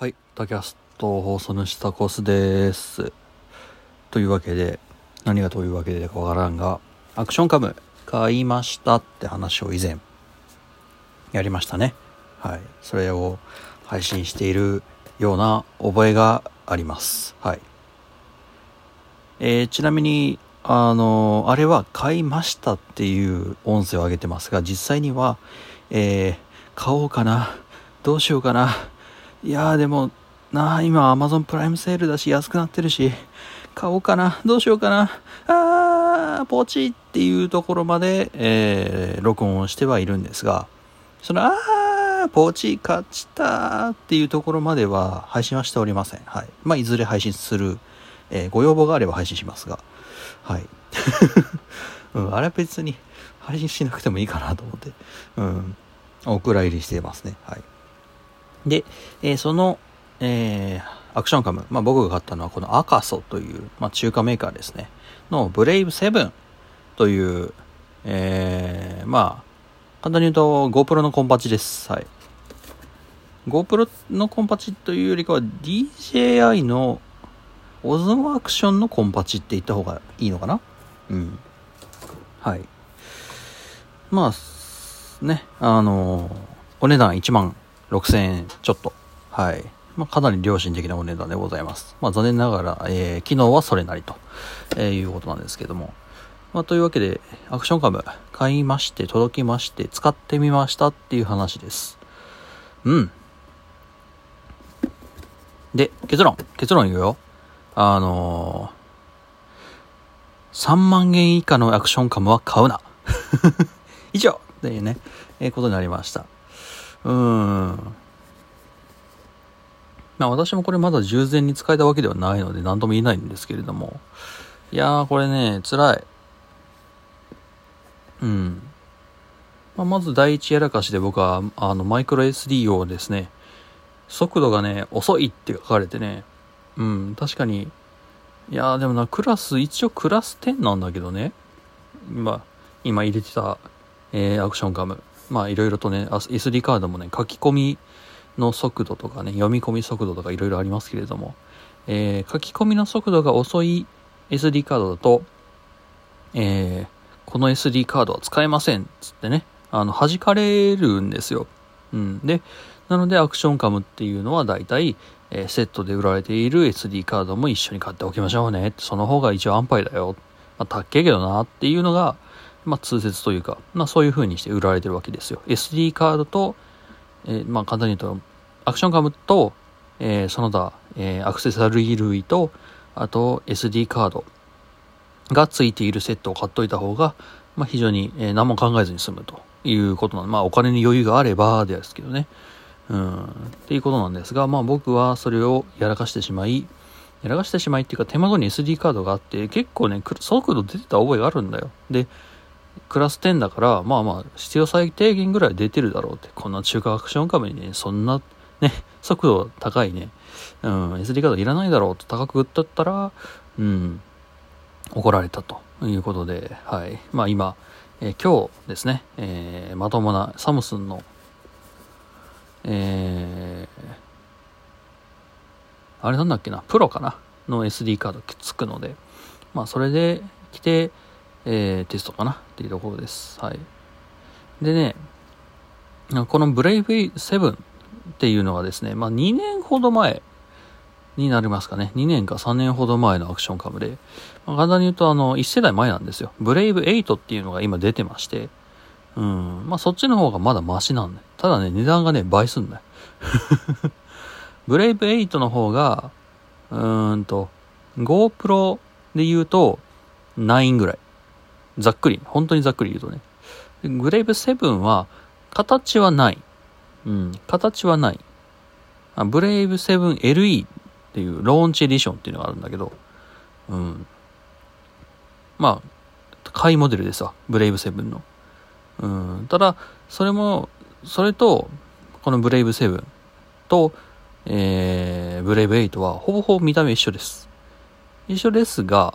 はい、タキャスト放送の下コスです。というわけで、何がというわけでかわからんが、アクションカム買いましたって話を以前、やりましたね。はい。それを配信しているような覚えがあります。はい。えーちなみに、あのあれは買いましたっていう音声を上げてますが、実際には、えー買おうかな、どうしようかな、いやーでも、なあ、今 Amazon プライムセールだし安くなってるし、買おうかな、どうしようかな、あー、ポチっていうところまで、えー録音をしてはいるんですが、その、あー、ポチ勝ちたっていうところまでは配信はしておりません。はい。まあ、いずれ配信する、えーご要望があれば配信しますが、はい。うん、あれは別に配信しなくてもいいかなと思って、うん、お蔵入りしてますね。はい。で、えーその、えーアクションカム、まあ、僕が買ったのはこのアカソという、まあ、中華メーカーですね、のブレイブ7という、えーまあ、簡単に言うと GoPro のコンパチです。はい。GoPro のコンパチというよりかは DJI のオズモアクションのコンパチって言った方がいいのかな？うん。はい。まあ、ね、あのお値段1万6000円ちょっと。はい。まあ、かなり良心的なお値段でございます。まあ、残念ながら、えー機能はそれなりと、えーいうことなんですけども。まあ、というわけで、アクションカム買いまして、届きまして、使ってみましたっていう話です。うん。で、結論、結論言うよ。あのー、3万円以下のアクションカムは買うな。以上っていうね、えーことになりました。うん。まあ私もこれまだ従前に使えたわけではないので何とも言えないんですけれども。いやーこれね、辛い。うん。まあ、まず第一やらかしで僕はあのマイクロ SD をですね、速度がね、遅いって書かれてね、うん、確かに、いやーでもな、クラス、一応クラス10なんだけどね、今、今入れてた、えーアクションカム。まあいろいろとね、SD カードもね、書き込みの速度とかね、読み込み速度とかいろいろありますけれども、えー書き込みの速度が遅い SD カードだと、えーこの SD カードは使えません、つってね、あの、弾かれるんですよ。うん。で、なのでアクションカムっていうのは大体、えーセットで売られている SD カードも一緒に買っておきましょうね。その方が一応安牌だよ。まあ、たっけえけどなっていうのが、まあ、通説というか、まあ、そういう風にして売られてるわけですよ。SD カードと、えーまあ、簡単に言うと、アクションカムと、えーその他、えーアクセサリー類と、あと SD カードがついているセットを買っといた方が、まあ、非常に、えー何も考えずに済むということなんで、まあ、お金に余裕があればですけどね。うん、っていうことなんですが、まあ僕はそれをやらかしてしまい、やらかしてしまいっていうか手元に SD カードがあって、結構ね、く速度出てた覚えがあるんだよ。で、クラス10だから、まあまあ、必要最低限ぐらい出てるだろうって。こんな中華アクションカメにね、そんな、ね、速度高いね、うん、SD カードいらないだろうと高く売っとったら、うん、怒られたということで、はい。まあ今、えー今日ですね、えーまともなサムスンの、えーあれなんだっけな、プロかなの SD カードつくので、まあそれで来て、えーテストかなっていうところです。はい。でね、このブレイブ7っていうのがですね、まあ2年ほど前になりますかね。2年か3年ほど前のアクションカムで、まあ、簡単に言うとあの1世代前なんですよ。ブレイブ8っていうのが今出てまして、うん、まあそっちの方がまだマシなんだよ。ただね、値段がね、倍すんだよ。ブレイブ8の方が、うーんと、GoPro で言うと9ぐらい。ざっくり、本当にざっくり言うとね。でブレイブ7は、形はない。うん、形はない。ブレイブ 7LE っていうローンチエディションっていうのがあるんだけど、うん。まあ、買いモデルですわ。ブレイブ7の。うん。ただ、それも、それと、このブレイブ7と、えー、ブレイブ8はほぼほぼ見た目一緒です。一緒ですが、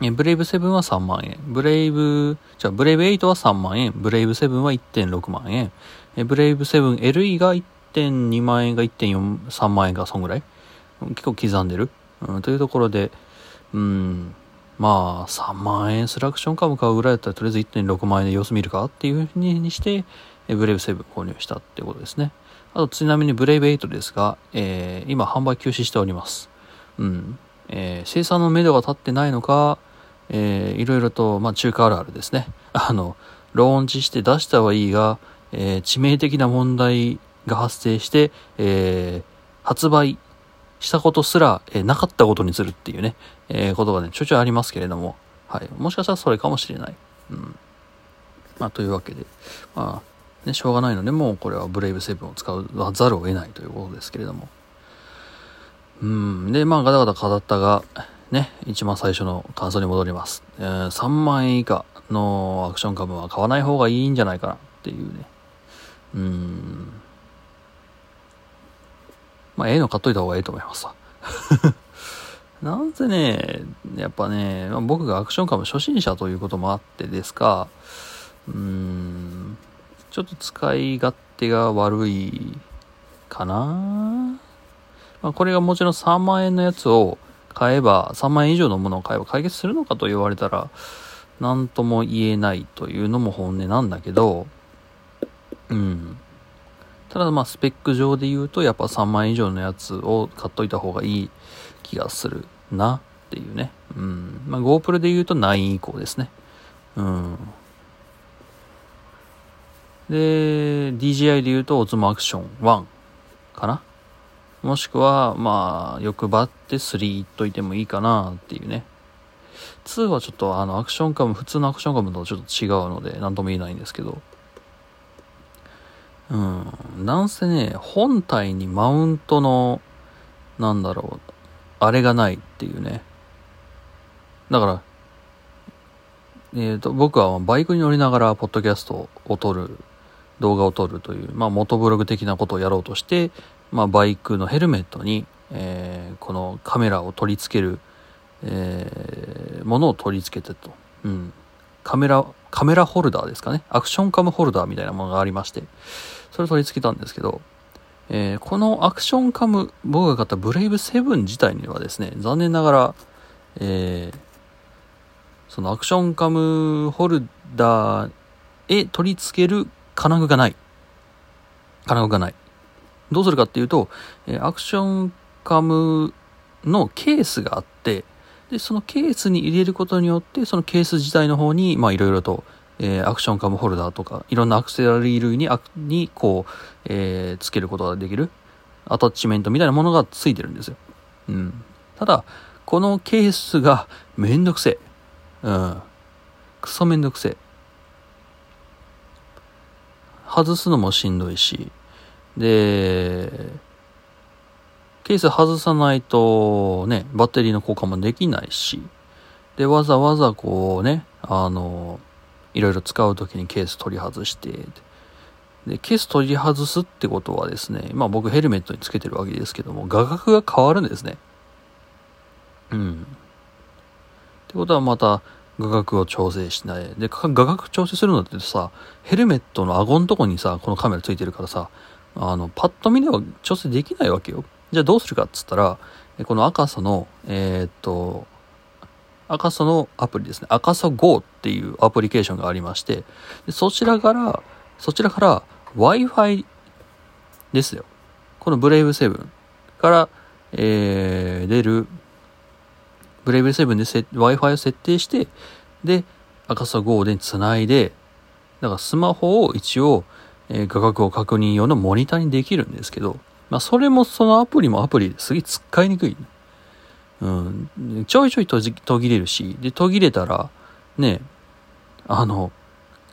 ブレイブ7は3万円。ブレイブ、じゃあブレイブ8は3万円。ブレイブ7は1.6万円。えブレイブ 7LE が1.2万円が1.4、3万円か、そんぐらい？結構刻んでる、うん、というところで、うん、まあ、3万円スラクション株買うぐらいだったら、とりあえず1.6万円で様子見るかっていうふうにして、ブレイブ7購入したってことですね。あと、ちなみにブレイブ8ですが、えー、今販売休止しております。うん。えー、生産の目処が立ってないのか、えー、いろいろと、まあ、中華あるあるですね。あの、ローンチして出したはいいが、えー、致命的な問題が発生して、えー、発売したことすら、えー、なかったことにするっていうね、えー、ことがね、ちょいちょいありますけれども、はい。もしかしたらそれかもしれない。うん。まあ、というわけで、まあ、ね、しょうがないので、もうこれはブレイブ7を使わざるを得ないということですけれども。うん。で、まあ、ガタガタ語ったが、ね、一番最初の感想に戻ります。えー、3万円以下のアクション株は買わない方がいいんじゃないかなっていうね。うん。まあ、ええの買っといた方がいいと思いますわ。なんせね、やっぱね、まあ、僕がアクション株初心者ということもあってですか、うーん、ちょっと使い勝手が悪いかな。まあ、これがもちろん3万円のやつを買えば、3万円以上のものを買えば解決するのかと言われたら、何とも言えないというのも本音なんだけど、うん。ただまあスペック上で言うとやっぱ3万以上のやつを買っといた方がいい気がするなっていうね。うん。まあ GoPro で言うと9以降ですね。うん。で、DJI で言うとオズモアクション1かなもしくは、まあ、欲張って3いっといてもいいかなっていうね。2はちょっとあのアクションカム、普通のアクションカムとちょっと違うので、なんとも言えないんですけど。うん。なんせね、本体にマウントの、なんだろう、あれがないっていうね。だから、えっ、ー、と、僕はバイクに乗りながら、ポッドキャストを撮る、動画を撮るという、まあ、元ブログ的なことをやろうとして、まあ、バイクのヘルメットに、えー、このカメラを取り付ける、えー、ものを取り付けてと。うん。カメラ、カメラホルダーですかね。アクションカムホルダーみたいなものがありまして、それ取り付けたんですけど、えー、このアクションカム、僕が買ったブレイブ7自体にはですね、残念ながら、えー、そのアクションカムホルダーへ取り付ける金具がない。金具がない。どうするかっていうと、え、アクションカムのケースがあって、で、そのケースに入れることによって、そのケース自体の方に、まあいろいろと、えー、アクションカムホルダーとか、いろんなアクセサリー類に、にこう、えー、つけることができる、アタッチメントみたいなものがついてるんですよ。うん。ただ、このケースがめんどくせえ。うん。クソめんどくせえ。外すのもしんどいし、で、ケース外さないとね、バッテリーの交換もできないし、で、わざわざこうね、あの、いろいろ使う時にケース取り外して、で、ケース取り外すってことはですね、まあ僕ヘルメットにつけてるわけですけども、画角が変わるんですね。うん。ってことはまた画角を調整しない。で、画角調整するのってさ、ヘルメットの顎のとこにさ、このカメラついてるからさ、あの、パッと見では調整できないわけよ。じゃあどうするかっつったら、この赤さの、えー、っと、赤さのアプリですね。赤さ Go っていうアプリケーションがありまして、そちらから、そちらから Wi-Fi ですよ。このブレイブ7から、えー、出る、ブレイブ7で Wi-Fi を設定して、で、赤さ Go で繋いで、だからスマホを一応、え、画角を確認用のモニターにできるんですけど、まあ、それもそのアプリもアプリですげえ使いにくい。うん。ちょいちょい途切れるし、で、途切れたら、ね、あの、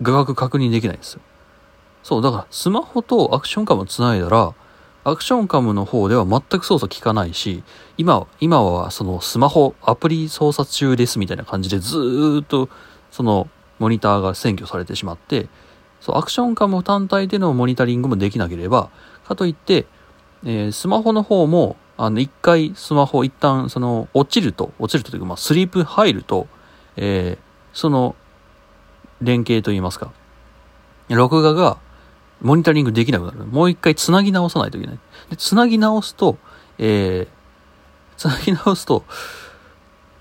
画角確認できないんですよ。そう、だからスマホとアクションカムを繋いだら、アクションカムの方では全く操作効かないし、今、今はそのスマホ、アプリ操作中ですみたいな感じでずーっとそのモニターが占拠されてしまって、そう、アクションカム単体でのモニタリングもできなければ、かといって、えー、スマホの方も、あの、一回スマホ一旦、その、落ちると、落ちるというか、まあ、スリープ入ると、えー、その、連携といいますか、録画が、モニタリングできなくなる。もう一回繋ぎ直さないといけない。で、繋ぎ直すと、えー、繋ぎ直すと、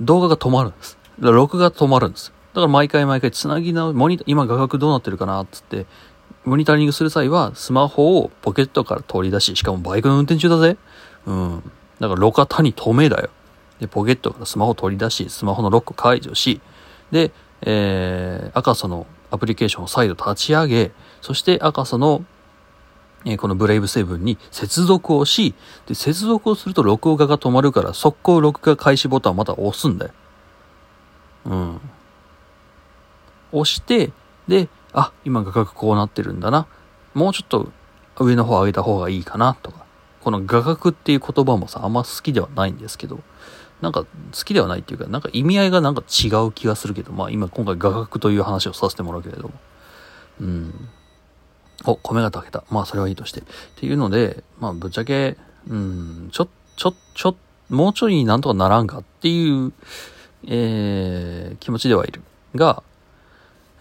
動画が止まるんです。録画止まるんです。だから毎回毎回繋ぎ直、モニ今画角どうなってるかなっつって、モニタリングする際は、スマホをポケットから取り出し、しかもバイクの運転中だぜ。うん。だから路肩に止めだよ。で、ポケットからスマホを取り出し、スマホのロック解除し、で、えー、赤楚のアプリケーションを再度立ち上げ、そして赤楚の、えー、このブレイブセブンに接続をし、で、接続をすると録画が止まるから、速攻録画開始ボタンをまた押すんだよ。うん。押して、で、あ、今画角こうなってるんだな。もうちょっと上の方上げた方がいいかなとか。この画角っていう言葉もさ、あんま好きではないんですけど、なんか好きではないっていうか、なんか意味合いがなんか違う気がするけど、まあ今今回画角という話をさせてもらうけれども。うん。お、米が炊けた。まあそれはいいとして。っていうので、まあぶっちゃけ、うん、ちょ、ちょ、ちょ、もうちょいなんとかならんかっていう、えー、気持ちではいる。が、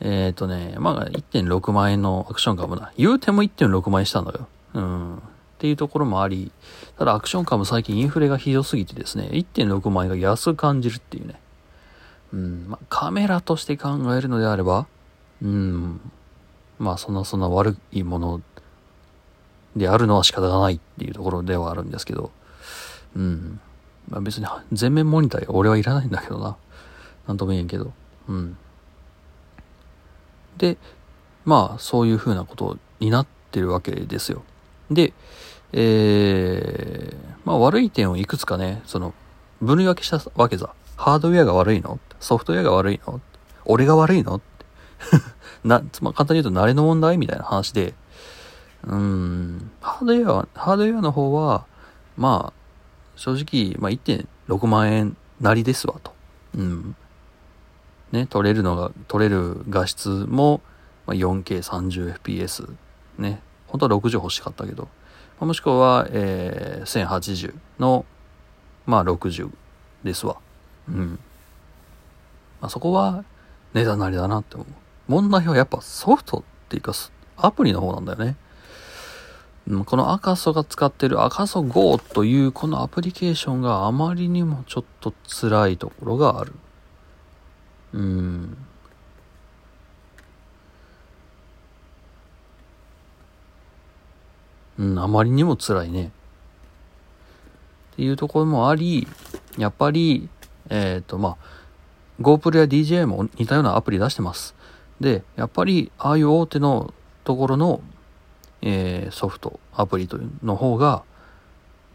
えっ、ー、とね、まあ1.6万円のアクションカムだ。言うても1.6万円したのよ。うん。っていうところもあり、ただアクションカム最近インフレがひどすぎてですね、1.6万円が安く感じるっていうね。うん、まあ、カメラとして考えるのであれば、うん、まあそんなそんな悪いものであるのは仕方がないっていうところではあるんですけど、うん。まあ別に全面モニター俺はいらないんだけどな。なんとも言えんけど。うん。で、まあそういう風なことになってるわけですよ。で、えー、まあ悪い点をいくつかね、その、分類分けしたわけさ。ハードウェアが悪いの？ソフトウェアが悪いの？俺が悪いの？な、まあ、簡単に言うと慣れの問題みたいな話で、うーん、ハードウェアは、ハードウェアの方は、まあ、正直、まあ1.6万円なりですわと。うん。ね、撮れるのが、撮れる画質も、ま、4K30fps。ね。本当は60欲しかったけど。もしくは、えー、1080の、まあ60ですわ。うん。まあそこは値段なりだなって思う。問題はやっぱソフトっていうかアプリの方なんだよね。この赤楚が使ってる赤楚 Go というこのアプリケーションがあまりにもちょっと辛いところがある。うん。うん、あまりにも辛いね。っていうところもあり、やっぱり、えっ、ー、と、まあ、GoPro や DJI も似たようなアプリ出してます。で、やっぱり、ああいう大手のところの、えー、ソフト、アプリというの方が、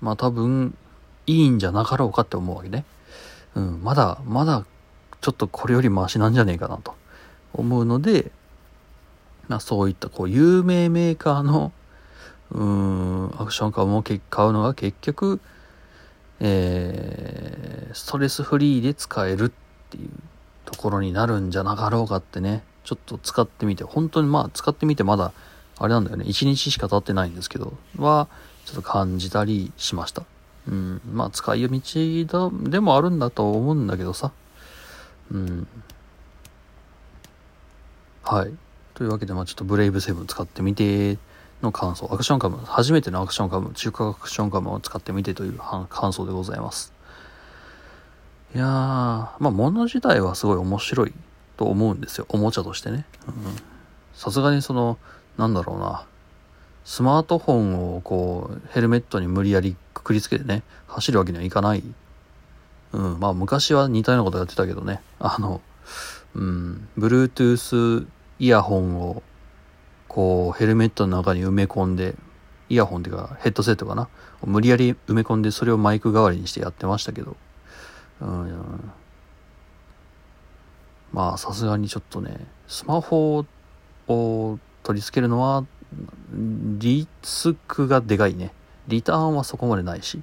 まあ多分、いいんじゃなかろうかって思うわけね。うん、まだ、まだ、ちょっとこれよりマシなんじゃねえかなと思うので、まあそういったこう有名メーカーのうーん、アクションカーを買うのが結局、えー、ストレスフリーで使えるっていうところになるんじゃなかろうかってね、ちょっと使ってみて、本当にまあ使ってみてまだ、あれなんだよね、1日しか経ってないんですけど、は、ちょっと感じたりしました。うん、まあ使い道だ、でもあるんだと思うんだけどさ。うん。はい。というわけで、まあちょっとブレイブセブン使ってみて、の感想、アクションカム、初めてのアクションカム、中華アクションカムを使ってみてという感想でございます。いやー、まあ物自体はすごい面白いと思うんですよ。おもちゃとしてね。さすがにその、なんだろうな。スマートフォンをこう、ヘルメットに無理やりくくりつけてね、走るわけにはいかない。うん、まあ昔は似たようなことやってたけどね。あの、うん、Bluetooth イヤホンをこう、ヘルメットの中に埋め込んで、イヤホンっていうかヘッドセットかな。無理やり埋め込んでそれをマイク代わりにしてやってましたけど。うん。まあさすがにちょっとね、スマホを取り付けるのは、リスクがでかいね。リターンはそこまでないし。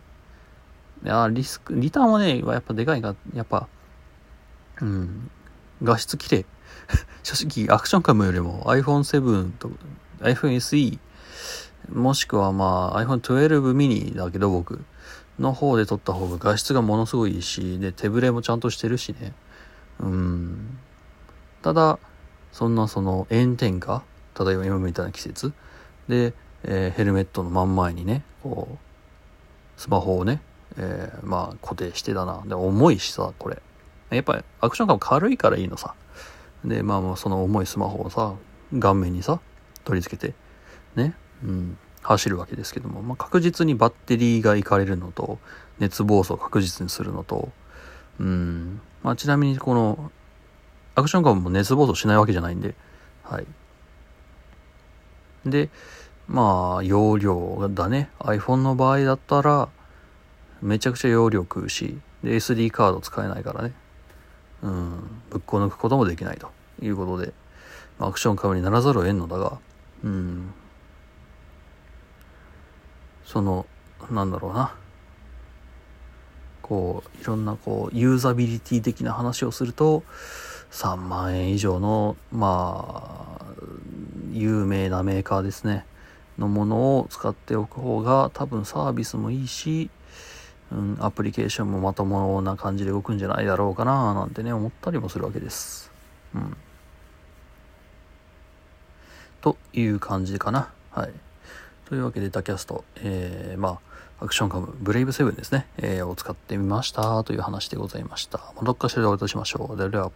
いや、リスク、リターンはね、やっぱでかいが、やっぱ、うん、画質綺麗。正直アクションカムよりも iPhone7 と iPhone SE もしくはまあ iPhone12 mini だけど僕の方で撮った方が画質がものすごいいいし、で、手ぶれもちゃんとしてるしね。うん。ただ、そんなその炎天下、例えば今みたいな季節で、えー、ヘルメットの真ん前にね、こう、スマホをね、えー、まあ固定してだな。で、重いしさ、これ。やっぱりアクションカム軽いからいいのさ。で、まあまあその重いスマホをさ、顔面にさ、取り付けて、ね、うん、走るわけですけども、まあ、確実にバッテリーがいかれるのと、熱暴走を確実にするのと、うん、まあちなみにこの、アクションカムも熱暴走しないわけじゃないんで、はい。で、まあ、容量だね。iPhone の場合だったら、めちゃくちゃ容量食うし、で、SD カード使えないからね。うん、ぶっこ抜くこともできないということで、まあアクションカムにならざるを得んのだが、うん、その、なんだろうな。こう、いろんなこう、ユーザビリティ的な話をすると、3万円以上の、まあ、有名なメーカーですね。のものを使っておく方が多分サービスもいいし、うん、アプリケーションもまともな感じで動くんじゃないだろうかななんてね思ったりもするわけです。うん。という感じかな。はい。というわけで、ダキャスト、えー、まあ、アクションカム、ブレイブセブンですね、えー、を使ってみましたという話でございました。まどっかしらでお会いいたしましょう。では。